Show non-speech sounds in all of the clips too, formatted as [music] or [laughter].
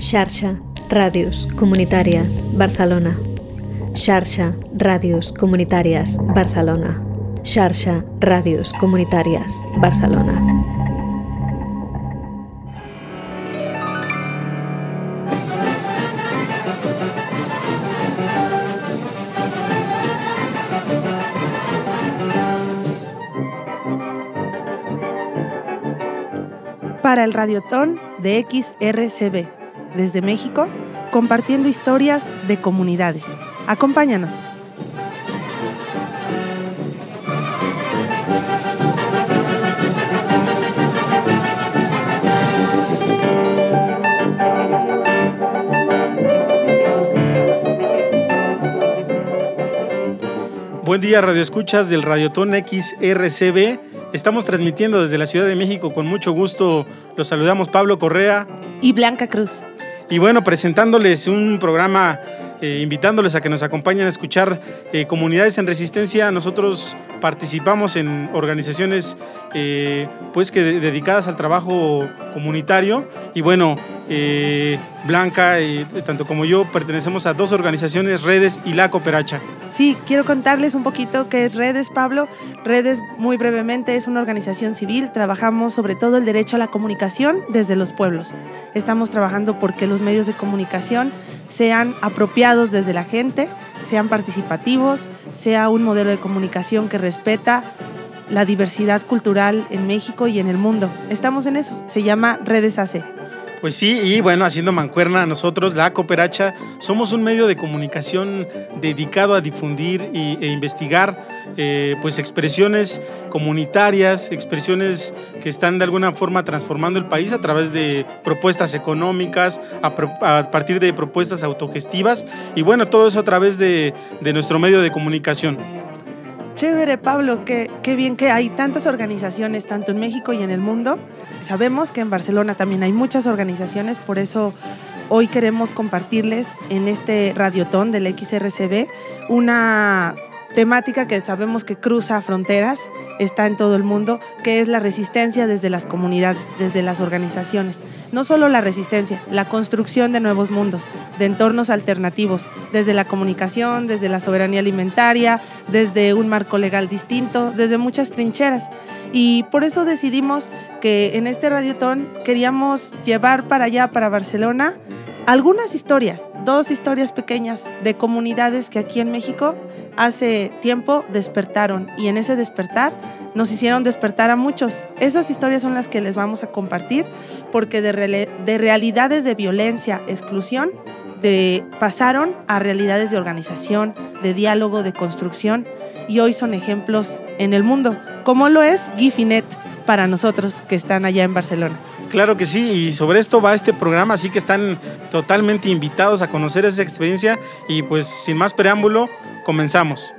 Xarxa, Ràdios Comunitàries, Barcelona. Xarxa, Ràdios Comunitàries, Barcelona. Xarxa, Ràdios Comunitàries, Barcelona. Para el Radiotón de XRCB, desde México, compartiendo historias de comunidades. Acompáñanos. Buen día, Radio Escuchas del Radiotón XRCB. Estamos transmitiendo desde la Ciudad de México con mucho gusto. Los saludamos Pablo Correa Y Blanca Cruz. Y bueno, presentándoles un programa, eh, invitándoles a que nos acompañen a escuchar eh, comunidades en resistencia. Nosotros participamos en organizaciones eh, pues que de- dedicadas al trabajo comunitario y bueno, eh, Blanca, y tanto como yo, pertenecemos a dos organizaciones, Redes y La Cooperacha. Sí, quiero contarles un poquito qué es Redes, Pablo. Redes, muy brevemente, es una organización civil. Trabajamos sobre todo el derecho a la comunicación desde los pueblos. Estamos trabajando porque los medios de comunicación sean apropiados desde la gente, sean participativos, sea un modelo de comunicación que respeta la diversidad cultural en México y en el mundo. Estamos en eso. Se llama Redes AC. Pues sí, y bueno, haciendo mancuerna nosotros, la Cooperacha, somos un medio de comunicación dedicado a difundir y- e investigar eh, pues expresiones comunitarias, expresiones que están de alguna forma transformando el país a través de propuestas económicas, a, a partir de propuestas autogestivas y bueno, todo eso a través de, de nuestro medio de comunicación. Chévere, Pablo, qué, qué bien que hay tantas organizaciones, tanto en México y en el mundo. Sabemos que en Barcelona también hay muchas organizaciones, por eso hoy queremos compartirles en este radiotón del XRCB una temática que sabemos que cruza fronteras, está en todo el mundo, que es la resistencia desde las comunidades, desde las organizaciones. No solo la resistencia, la construcción de nuevos mundos, de entornos alternativos, desde la comunicación, desde la soberanía alimentaria, desde un marco legal distinto, desde muchas trincheras. Y por eso decidimos que en este radiotón queríamos llevar para allá, para Barcelona, algunas historias, dos historias pequeñas de comunidades que aquí en México hace tiempo despertaron y en ese despertar nos hicieron despertar a muchos. Esas historias son las que les vamos a compartir porque de, realidades de violencia, exclusión, pasaron a realidades de organización, de diálogo, de construcción y hoy son ejemplos en el mundo, como lo es Gifinet para nosotros que están allá en Barcelona. Claro que sí, y sobre esto va este programa, así que están totalmente invitados a conocer esa experiencia y pues sin más preámbulo, comenzamos.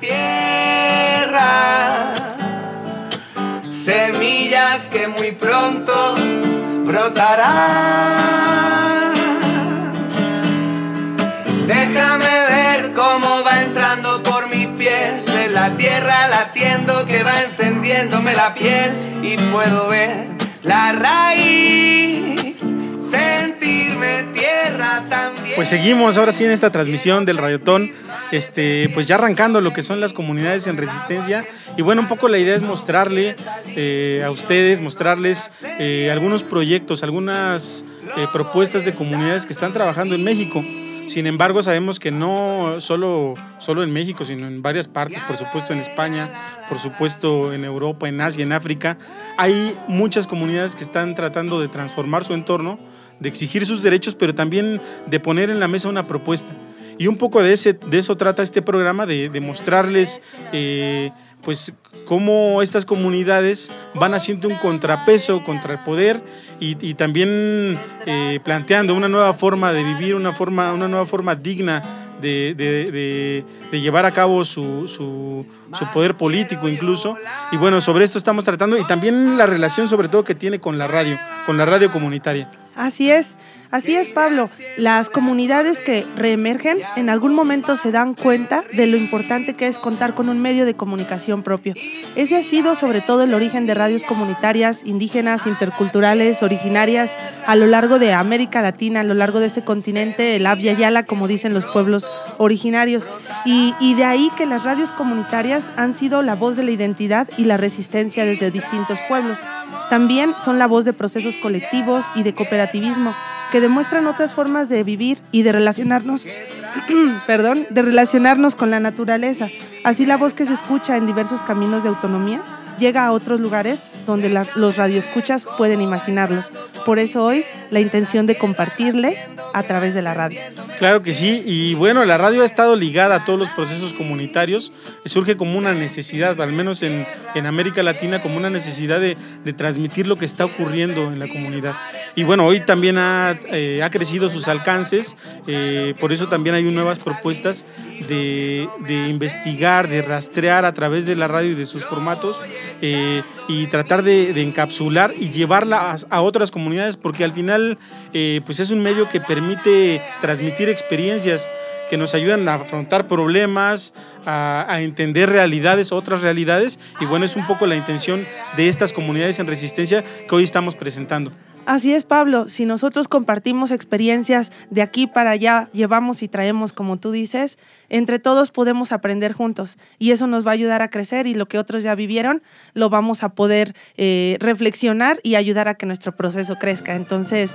Tierra, semillas que muy pronto brotarán. Déjame ver cómo va entrando por mis pies en la tierra latiendo que va encendiéndome la piel y puedo ver la raíz, sentirme tierra también. Pues seguimos ahora sí en esta transmisión del Radiotón, este, pues ya arrancando lo que son las comunidades en resistencia. Y bueno, un poco la idea es mostrarle eh, a ustedes, mostrarles eh, algunos proyectos, algunas eh, propuestas de comunidades que están trabajando en México. Sin embargo, sabemos que no solo, solo en México, sino en varias partes, por supuesto en España, por supuesto en Europa, en Asia, en África, hay muchas comunidades que están tratando de transformar su entorno, de exigir sus derechos, pero también de poner en la mesa una propuesta. Y un poco de, ese, de eso trata este programa, de, de mostrarles eh, pues cómo estas comunidades van haciendo un contrapeso contra el poder y, y también eh, planteando una nueva forma de vivir, una, forma, una nueva forma digna de, de- de- de llevar a cabo su, su- su poder político incluso. Y bueno, sobre esto estamos tratando y también la relación sobre todo que tiene con la radio, con la radio comunitaria. Así es, así es Pablo. Las comunidades que reemergen en algún momento se dan cuenta de lo importante que es contar con un medio de comunicación propio. Ese ha sido sobre todo el origen de radios comunitarias, indígenas, interculturales, originarias a lo largo de América Latina, a lo largo de este continente, el Abya Yala, como dicen los pueblos originarios. Y, y de ahí que las radios comunitarias han sido la voz de la identidad y la resistencia desde distintos pueblos. También son la voz de procesos colectivos y de cooperativismo que demuestran otras formas de vivir y de relacionarnos, [clears throat] perdón, de relacionarnos con la naturaleza. Así la voz que se escucha en diversos caminos de autonomía llega a otros lugares donde los radioescuchas pueden imaginarlos. Por eso hoy la intención de compartirles a través de la radio. Claro que sí, y bueno, la radio ha estado ligada a todos los procesos comunitarios, surge como una necesidad, al menos en, en América Latina, como una necesidad de, de, transmitir lo que está ocurriendo en la comunidad. Y bueno, hoy también ha, eh, ha crecido sus alcances, eh, por eso también hay nuevas propuestas de, de, investigar, de rastrear a través de la radio y de sus formatos eh, y tratar de, encapsular y llevarla a, a, otras comunidades, porque al final pues es un medio que permite transmitir experiencias que nos ayudan a afrontar problemas, a, a, entender realidades, otras realidades, y bueno, es un poco la intención de estas comunidades en resistencia que hoy estamos presentando. Así es, Pablo. Si nosotros compartimos experiencias de aquí para allá, llevamos y traemos, como tú dices, entre todos podemos aprender juntos y eso nos va a ayudar a crecer y lo que otros ya vivieron lo vamos a poder eh, reflexionar y ayudar a que nuestro proceso crezca. Entonces,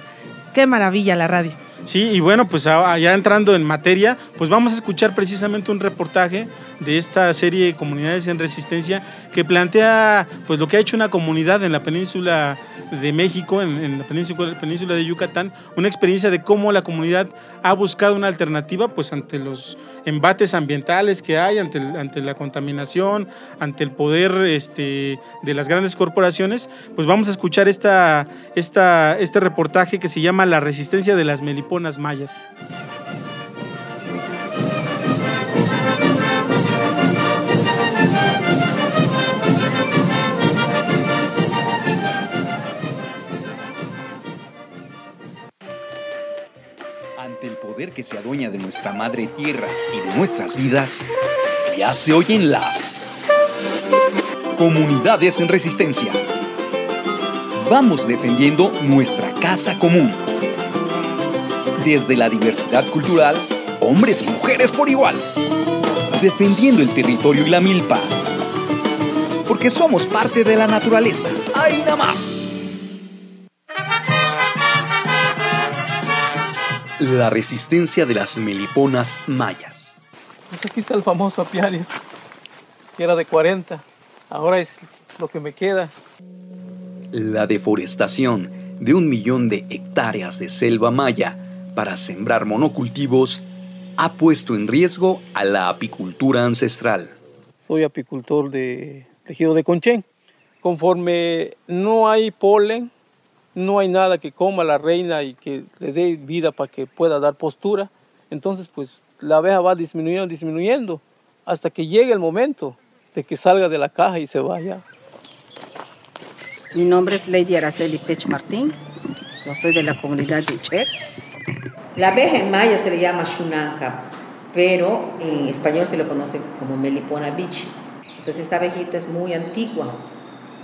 qué maravilla la radio. Sí, y bueno, pues ya entrando en materia, pues vamos a escuchar precisamente un reportaje de esta serie de Comunidades en Resistencia que plantea pues lo que ha hecho una comunidad en la península de México, en, en la península, península, de Yucatán, una experiencia de cómo la comunidad ha buscado una alternativa pues ante los embates ambientales que hay, ante, ante la contaminación, ante el poder este, de las grandes corporaciones, pues vamos a escuchar esta, esta, este reportaje que se llama La resistencia de las meliponas mayas. que se adueña de nuestra madre tierra y de nuestras vidas, ya se oyen las comunidades en resistencia. Vamos defendiendo nuestra casa común. Desde la diversidad cultural, hombres y mujeres por igual. Defendiendo el territorio y la milpa. Porque somos parte de la naturaleza. ¡Ay, nada La resistencia de las meliponas mayas. Pues aquí está el famoso apiario, que era de 40. Ahora es lo que me queda. La deforestación de un millón de hectáreas de selva maya para sembrar monocultivos ha puesto en riesgo a la apicultura ancestral. Soy apicultor de tejido de conchén. Conforme no hay polen, no hay nada que coma la reina y que le dé vida para que pueda dar postura, entonces pues la abeja va disminuyendo, disminuyendo, hasta que llegue el momento de que salga de la caja y se vaya. Mi nombre es Lady Araceli Pech Martín, yo soy de la comunidad de Uchec. La abeja en maya se le llama shunanka, pero en español se le conoce como melipona bichi. Entonces esta abejita es muy antigua,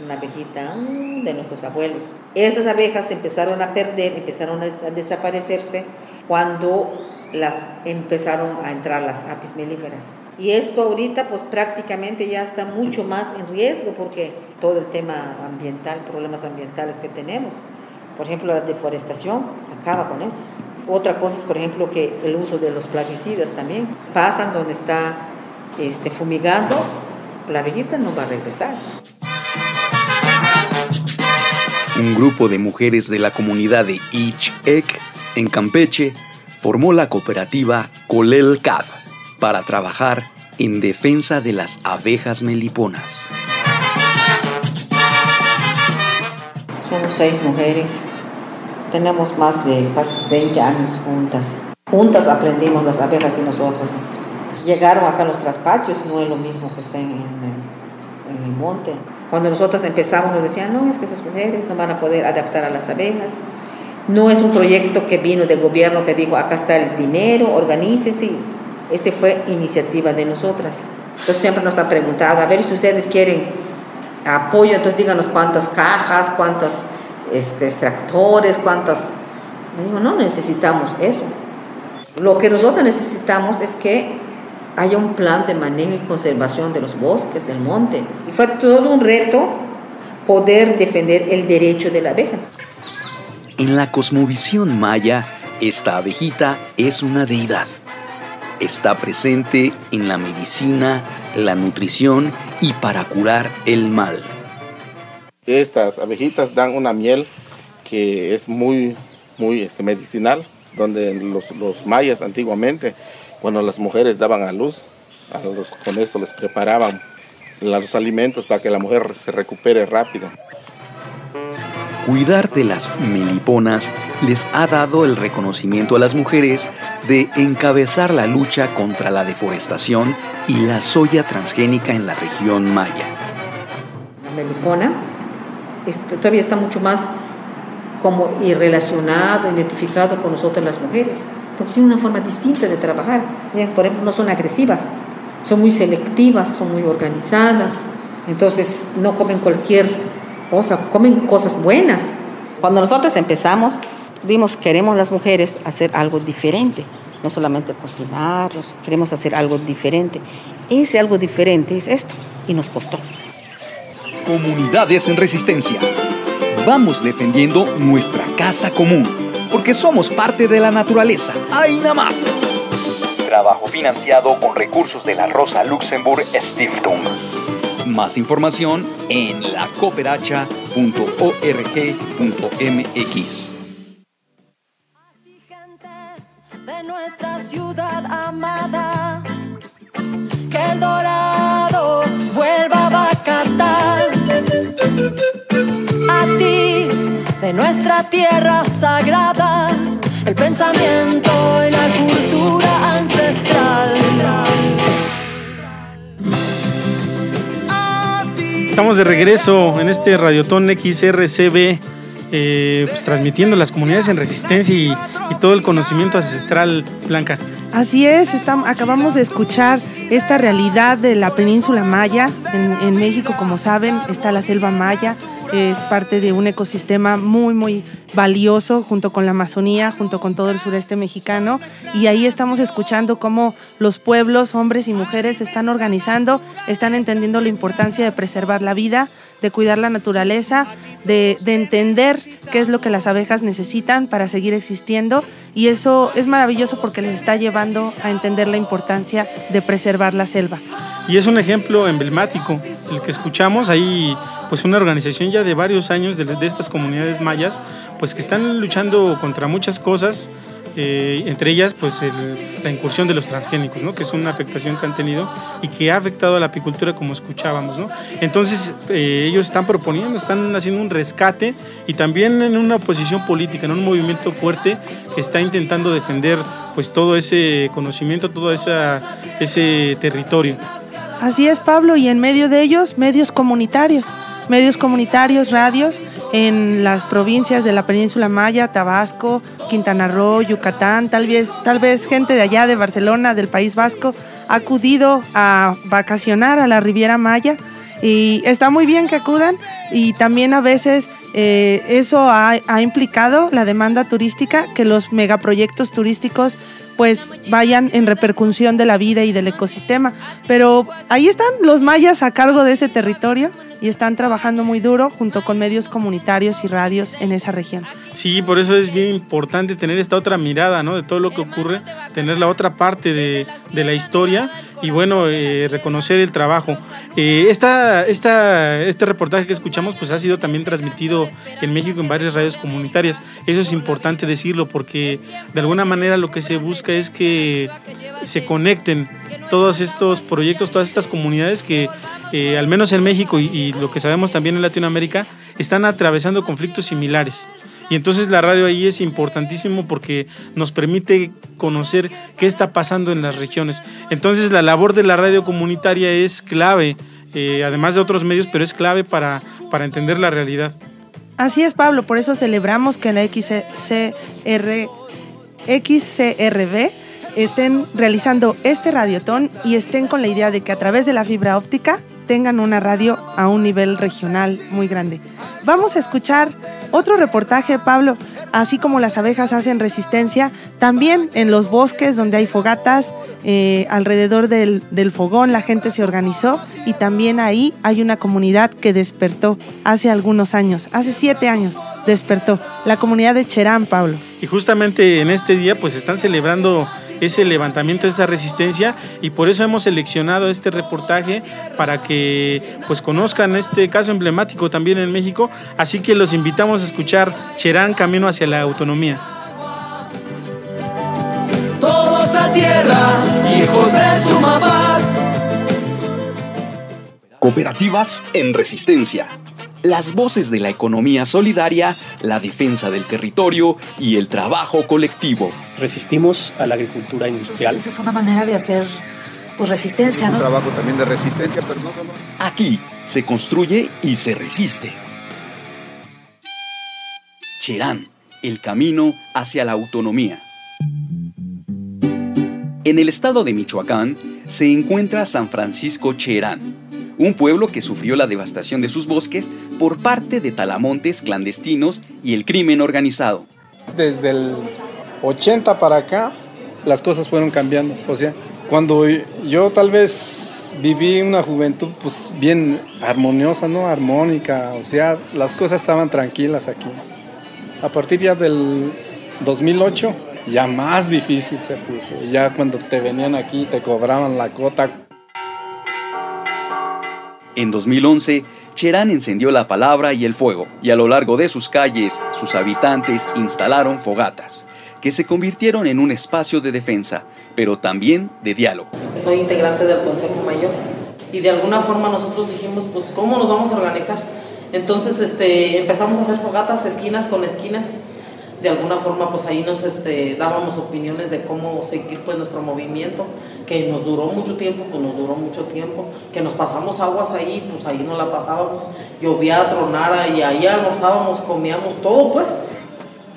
una abejita mm, de nuestros abuelos. Estas abejas empezaron a perder, empezaron a desaparecerse cuando las empezaron a entrar las apis melíferas. Y esto ahorita pues prácticamente ya está mucho más en riesgo porque todo el tema ambiental, problemas ambientales que tenemos. Por ejemplo, la deforestación acaba con esto. Otra cosa es, por ejemplo, que el uso de los plaguicidas también. Pasan donde está este, fumigando, la abejita no va a regresar. Un grupo de mujeres de la comunidad de Ich-Ek, en Campeche, formó la cooperativa Colel Cab para trabajar en defensa de las abejas meliponas. Seis mujeres, tenemos más de casi 20 años juntas. Juntas aprendimos las abejas y nosotros. Llegaron acá a los traspatios, no es lo mismo que estén en el, en el monte. Cuando nosotros empezamos nos decían, no, es que esas mujeres no van a poder adaptar a las abejas, No es un proyecto que vino del gobierno que dijo, acá está el dinero, organícese. Este fue iniciativa de nosotras. Entonces siempre nos ha preguntado, a ver si ustedes quieren apoyo, entonces díganos cuántas cajas, cuántos este, extractores, cuántas... digo, no necesitamos eso. Lo que nosotros necesitamos es que haya un plan de manejo y conservación de los bosques, del monte. Y fue todo un reto poder defender el derecho de la abeja. En la cosmovisión maya, esta abejita es una deidad. Está presente en la medicina, la nutrición y para curar el mal. Estas abejitas dan una miel que es muy, muy este, medicinal, donde los, los, mayas antiguamente, cuando las mujeres daban a luz, a los, con eso les preparaban los alimentos para que la mujer se recupere rápido. Cuidar de las meliponas les ha dado el reconocimiento a las mujeres de encabezar la lucha contra la deforestación y la soya transgénica en la región maya. La melipona todavía está mucho más como relacionado, identificado con nosotros las mujeres, porque tiene una forma distinta de trabajar. Ellas, por ejemplo, no son agresivas, son muy selectivas, son muy organizadas, entonces no comen cualquier cosa, comen cosas buenas. Cuando nosotros empezamos, dimos, queremos las mujeres hacer algo diferente, no solamente cocinarlos, queremos hacer algo diferente. Ese algo diferente es esto, y nos costó. Comunidades en resistencia. Vamos defendiendo nuestra casa común, porque somos parte de la naturaleza. ¡Ainamá! Trabajo financiado con recursos de la Rosa Luxemburg Stiftung. Más información en lacooperacha.org.mx. de nuestra ciudad amada, de nuestra tierra sagrada, el pensamiento y la cultura ancestral. Estamos de regreso en este Radiotón XRCB, eh, pues, transmitiendo las comunidades en resistencia y, y, todo el conocimiento ancestral, Blanca. Así es, estamos, acabamos de escuchar esta realidad de la península maya. En, en México, como saben, está la selva maya, es parte de un ecosistema muy, muy valioso junto con la Amazonía, junto con todo el sureste mexicano. Y ahí estamos escuchando cómo los pueblos, hombres y mujeres, están organizando, están entendiendo la importancia de preservar la vida, de cuidar la naturaleza, de, de entender qué es lo que las abejas necesitan para seguir existiendo. Y eso es maravilloso porque les está llevando a entender la importancia de preservar la selva. Y es un ejemplo emblemático, el que escuchamos ahí, pues una organización ya de varios años de, de estas comunidades mayas, pues que están luchando contra muchas cosas, eh, entre ellas pues el, la incursión de los transgénicos, ¿no? que es una afectación que han tenido y que ha afectado a la apicultura como escuchábamos. ¿no? Entonces eh, ellos están proponiendo, están haciendo un rescate y también en una posición política, en un movimiento fuerte que está intentando defender pues todo ese conocimiento, todo esa, ese territorio. Así es, Pablo, y en medio de ellos, medios comunitarios, medios comunitarios, radios, en las provincias de la península Maya, Tabasco, Quintana Roo, Yucatán, tal vez, tal vez gente de allá de Barcelona, del País Vasco, ha acudido a vacacionar a la Riviera Maya y está muy bien que acudan y también a veces eh, eso ha, ha implicado la demanda turística, que los megaproyectos turísticos pues vayan en repercusión de la vida y del ecosistema. Pero ahí están los mayas a cargo de ese territorio y están trabajando muy duro junto con medios comunitarios y radios en esa región. Sí, por eso es bien importante tener esta otra mirada, ¿no? De todo lo que ocurre, tener la otra parte de, de la historia y bueno, eh, reconocer el trabajo. Eh, esta, esta, este reportaje que escuchamos pues ha sido también transmitido en México en varias radios comunitarias. Eso es importante decirlo porque de alguna manera lo que se busca es que se conecten todos estos proyectos, todas estas comunidades que eh, al menos en México y, y lo que sabemos también en Latinoamérica están atravesando conflictos similares. Y entonces la radio ahí es importantísimo porque nos permite conocer qué está pasando en las regiones. Entonces la labor de la radio comunitaria es clave, eh, además de otros medios, pero es clave para, para entender la realidad. Así es, Pablo, por eso celebramos que en la XCR, XCRB estén realizando este radiotón y estén con la idea de que a través de la fibra óptica tengan una radio a un nivel regional muy grande. Vamos a escuchar otro reportaje, Pablo, así como las abejas hacen resistencia, también en los bosques donde hay fogatas, eh, alrededor del, del fogón la gente se organizó y también ahí hay una comunidad que despertó hace algunos años, hace siete años despertó, la comunidad de Cherán, Pablo. Y justamente en este día pues están celebrando ese levantamiento, esa resistencia y por eso hemos seleccionado este reportaje para que pues conozcan este caso emblemático también en México, así que los invitamos a escuchar Cherán Camino hacia la Autonomía. Todos a tierra, hijos de su mamá. Cooperativas en resistencia. Las voces de la economía solidaria, la defensa del territorio y el trabajo colectivo. Resistimos a la agricultura industrial. Esa es una manera de hacer pues, resistencia, Un ¿no? trabajo también de resistencia, pero no solo. Aquí se construye y se resiste. Cherán, el camino hacia la autonomía. En el estado de Michoacán se encuentra San Francisco Cherán, un pueblo que sufrió la devastación de sus bosques por parte de talamontes clandestinos y el crimen organizado. Desde el 80 para acá, las cosas fueron cambiando. O sea, cuando yo tal vez viví una juventud pues bien armoniosa, ¿no? Armónica, o sea, las cosas estaban tranquilas aquí. A partir ya del 2008, ya más difícil se puso. Ya cuando te venían aquí, te cobraban la cota. En 2011, Cherán encendió la palabra y el fuego, y a lo largo de sus calles, sus habitantes instalaron fogatas, que se convirtieron en un espacio de defensa, pero también de diálogo. Soy integrante del Consejo Mayor y de alguna forma nosotros dijimos, pues, ¿cómo nos vamos a organizar? Entonces este, empezamos a hacer fogatas esquinas con esquinas. De alguna forma, pues ahí nos este, dábamos opiniones de cómo seguir pues, nuestro movimiento, que nos duró mucho tiempo, pues nos duró mucho tiempo, que nos pasamos aguas ahí, pues ahí no la pasábamos, llovía, tronara y ahí almorzábamos, comíamos todo, pues.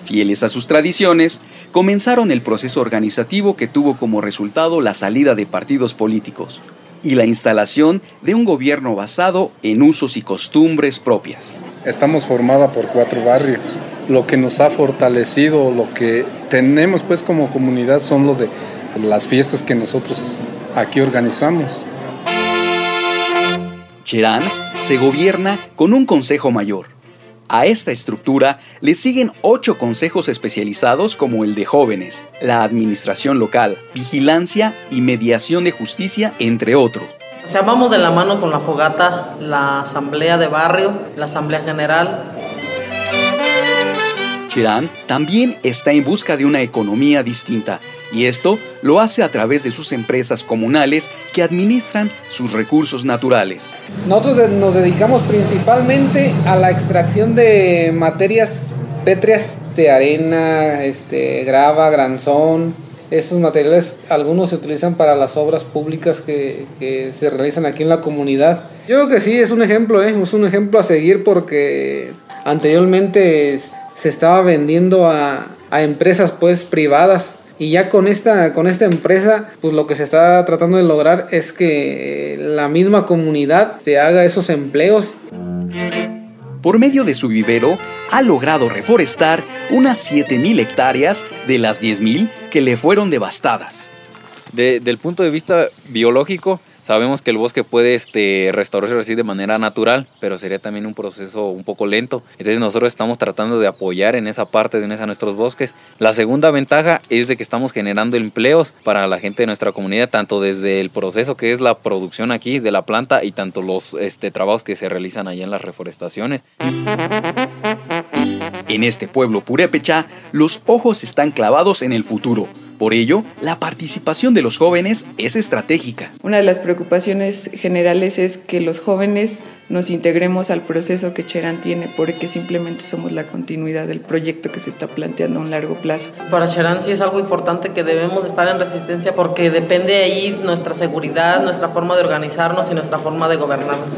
Fieles a sus tradiciones, comenzaron el proceso organizativo que tuvo como resultado la salida de partidos políticos y la instalación de un gobierno basado en usos y costumbres propias. Estamos formada por cuatro barrios. Lo que nos ha fortalecido, lo que tenemos pues como comunidad son lo de las fiestas que nosotros aquí organizamos. Cherán se gobierna con un consejo mayor. A esta estructura le siguen ocho consejos especializados como el de jóvenes, la administración local, vigilancia y mediación de justicia, entre otros. O sea, vamos de la mano con la fogata, la asamblea de barrio, la asamblea general. Cherán también está en busca de una economía distinta y esto lo hace a través de sus empresas comunales que administran sus recursos naturales. Nosotros nos dedicamos principalmente a la extracción de materias pétreas, de arena, este, grava, granzón. Estos materiales, algunos se utilizan para las obras públicas que, se realizan aquí en la comunidad. Yo creo que sí, es un ejemplo, ¿eh? es un ejemplo a seguir porque anteriormente es- se estaba vendiendo a, a empresas pues privadas y ya con esta, con esta empresa, pues lo que se está tratando de lograr es que la misma comunidad se haga esos empleos. Por medio de su vivero, ha logrado reforestar unas 7.000 hectáreas de las 10.000 que le fueron devastadas. De- del punto de vista biológico, sabemos que el bosque puede este, restaurarse así de manera natural, pero sería también un proceso un poco lento. Entonces nosotros estamos tratando de apoyar en esa parte de a nuestros bosques. La segunda ventaja es de que estamos generando empleos para la gente de nuestra comunidad, tanto desde el proceso que es la producción aquí de la planta y tanto los este, trabajos que se realizan allá en las reforestaciones. En este pueblo purépecha, los ojos están clavados en el futuro. Por ello, la participación de los jóvenes es estratégica. Una de las preocupaciones generales es que los jóvenes nos integremos al proceso que Cherán tiene porque simplemente somos la continuidad del proyecto que se está planteando a un largo plazo. Para Cherán sí es algo importante que debemos de estar en resistencia porque depende de ahí nuestra seguridad, nuestra forma de organizarnos y nuestra forma de gobernarnos.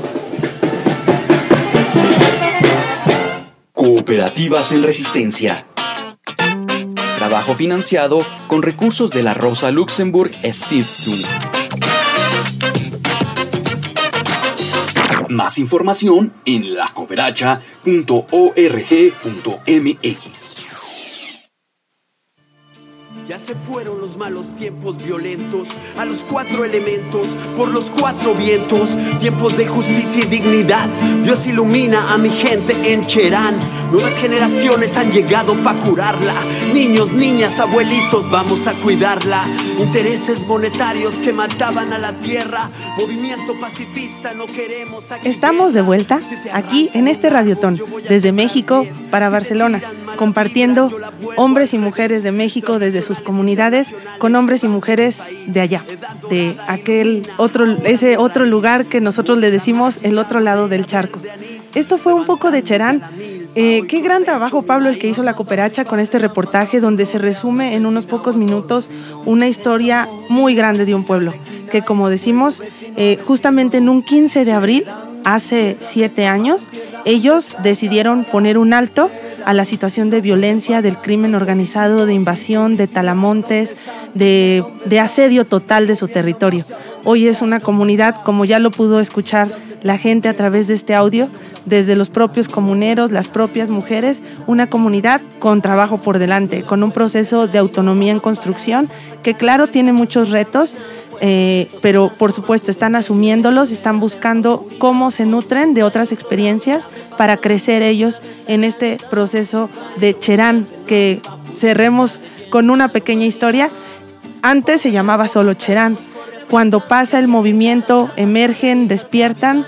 Cooperativas en Resistencia. Trabajo financiado con recursos de la Rosa Luxemburg Stiftung. Más información en lacooperacha.org.mx. Ya se fueron los malos tiempos violentos, a los cuatro elementos, por los cuatro vientos, tiempos de justicia y dignidad. Dios ilumina a mi gente en Cherán. Nuevas generaciones han llegado para curarla. Niños, niñas, abuelitos, vamos a cuidarla. Intereses monetarios que mataban a la tierra. Movimiento pacifista, no queremos. Estamos de vuelta aquí en este Radiotón, desde México para Barcelona, compartiendo hombres y mujeres de México desde sus comunidades con hombres y mujeres de allá, de aquel otro, ese otro lugar que nosotros le decimos el otro lado del charco. Esto fue un poco de Cherán. Eh, qué gran trabajo, Pablo, el que hizo la cooperacha con este reportaje donde se resume en unos pocos minutos una historia muy grande de un pueblo, que como decimos, eh, justamente en un 15 de abril, hace siete años, ellos decidieron poner un alto a la situación de violencia, del crimen organizado, de invasión, de talamontes, de, asedio total de su territorio. Hoy es una comunidad, como ya lo pudo escuchar la gente a través de este audio, desde los propios comuneros, las propias mujeres, una comunidad con trabajo por delante, con un proceso de autonomía en construcción que claro tiene muchos retos, eh, pero por supuesto están asumiéndolos, están buscando cómo se nutren de otras experiencias para crecer ellos en este proceso de Cherán, que cerremos con una pequeña historia. Antes se llamaba solo Cherán. Cuando pasa el movimiento, emergen, despiertan,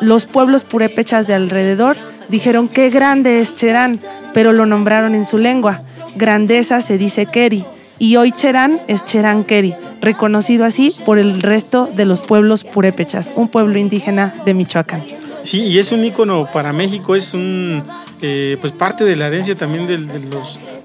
los pueblos purépechas de alrededor dijeron qué grande es Cherán, pero lo nombraron en su lengua. Grandeza se dice Keri y hoy Cherán es Cherán Keri, reconocido así por el resto de los pueblos purépechas, un pueblo indígena de Michoacán. Sí, y es un ícono para México, es un eh, pues parte de la herencia también del, del,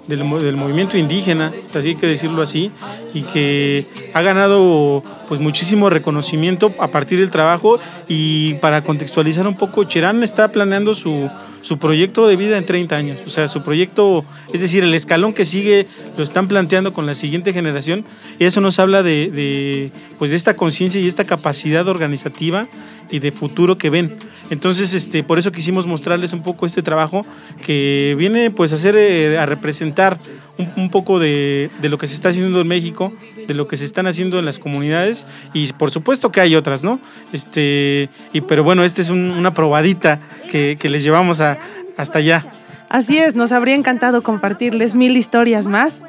del, movimiento indígena, así hay que decirlo así, y que ha ganado pues muchísimo reconocimiento a partir del trabajo y para contextualizar un poco, Cherán está planeando su, su proyecto de vida en 30 años, o sea, su proyecto, es decir, el escalón que sigue lo están planteando con la siguiente generación. Y eso nos habla de, de pues de esta conciencia y esta capacidad organizativa y de futuro que ven. Entonces, este, por eso quisimos mostrarles un poco este trabajo que viene pues a hacer, eh, a representar un, poco de, de, lo que se está haciendo en México, de lo que se están haciendo en las comunidades y por supuesto que hay otras, ¿no? Este, y, pero bueno, esta es un, una probadita que, que les llevamos a, hasta allá. Así es, nos habría encantado compartirles mil historias más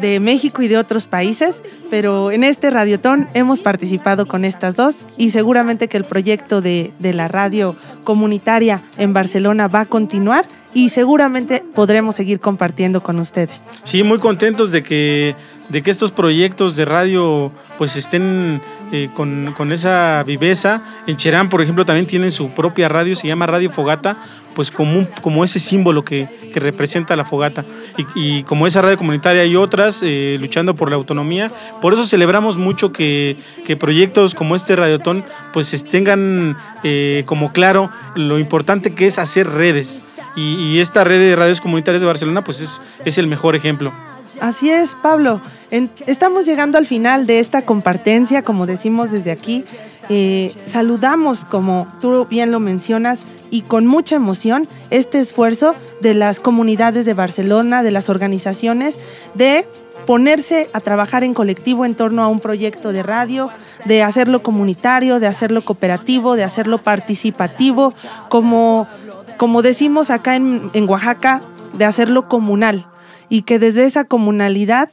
de México y de otros países, pero en este radiotón hemos participado con estas dos y seguramente que el proyecto de, de, la radio comunitaria en Barcelona va a continuar y seguramente podremos seguir compartiendo con ustedes. Sí, muy contentos de que, de que estos proyectos de radio pues estén eh, con, con, esa viveza. En Cherán, por ejemplo, también tienen su propia radio, se llama Radio Fogata, pues como, como ese símbolo que, que, representa la fogata. Y, y, como esa radio comunitaria hay otras eh, luchando por la autonomía. Por eso celebramos mucho que, que proyectos como este Radiotón pues tengan eh, como claro lo importante que es hacer redes. Y, y, esta red de radios comunitarias de Barcelona pues es, es el mejor ejemplo. Así es, Pablo. Estamos llegando al final de esta compartencia, como decimos desde aquí. Eh, saludamos, como tú bien lo mencionas, y con mucha emoción este esfuerzo de las comunidades de Barcelona, de las organizaciones, de ponerse a trabajar en colectivo en torno a un proyecto de radio, de hacerlo comunitario, de hacerlo cooperativo, de hacerlo participativo, como, como decimos acá en, en Oaxaca, de hacerlo comunal y que desde esa comunalidad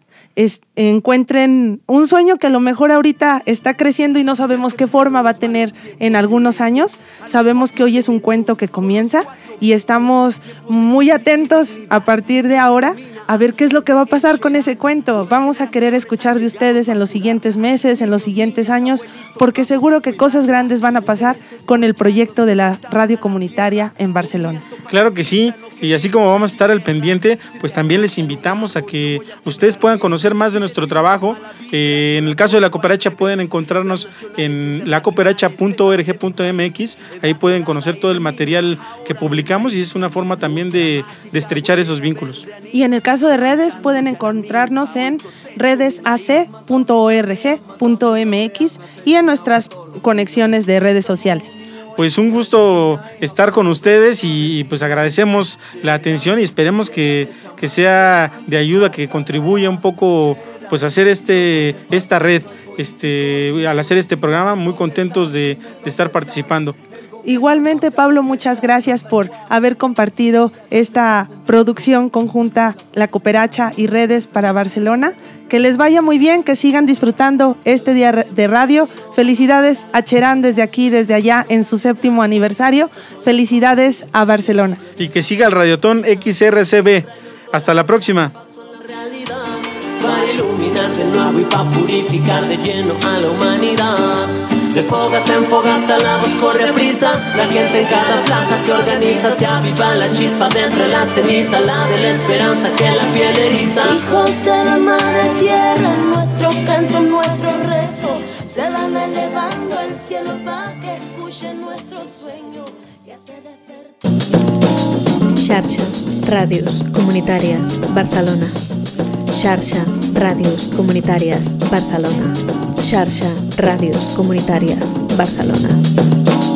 encuentren un sueño que a lo mejor ahorita está creciendo y no sabemos qué forma va a tener en algunos años. Sabemos que hoy es un cuento que comienza y estamos muy atentos a partir de ahora a ver qué es lo que va a pasar con ese cuento. Vamos a querer escuchar de ustedes en los siguientes meses, en los siguientes años, porque seguro que cosas grandes van a pasar con el proyecto de la radio comunitaria en Barcelona. Claro que sí, Y así como vamos a estar al pendiente, pues también les invitamos a que ustedes puedan conocer más de nuestro trabajo. Eh, en el caso de la cooperacha pueden encontrarnos en lacooperacha.org.mx, ahí pueden conocer todo el material que publicamos y es una forma también de, de estrechar esos vínculos. Y en el caso de redes pueden encontrarnos en redesac.org.mx y en nuestras conexiones de redes sociales pues un gusto estar con ustedes y, pues agradecemos la atención y esperemos que, que, sea de ayuda, que contribuya un poco pues hacer este, esta red. Este, al hacer este programa, muy contentos de estar participando. Igualmente, Pablo, muchas gracias por haber compartido esta producción conjunta La Cooperacha y Redes para Barcelona. Que les vaya muy bien, que sigan disfrutando este día de radio. Felicidades a Cherán desde aquí, desde allá, en su séptimo aniversario. Felicidades a Barcelona. Y que siga el Radiotón XRCB. Hasta la próxima. Para iluminar de nuevo y para purificar de lleno a la humanidad. De fogata en fogata la voz corre prisa. La gente en cada plaza se organiza Se aviva la chispa de entre la ceniza La de la esperanza que la piel eriza. Hijos de la madre tierra Nuestro canto, nuestro rezo Se van elevando el cielo para que escuchen nuestro sueño Ya se despertó Xarxa, ràdios comunitàries, Barcelona. Xarxa, ràdios comunitàries, Barcelona. Xarxa, ràdios comunitàries, Barcelona.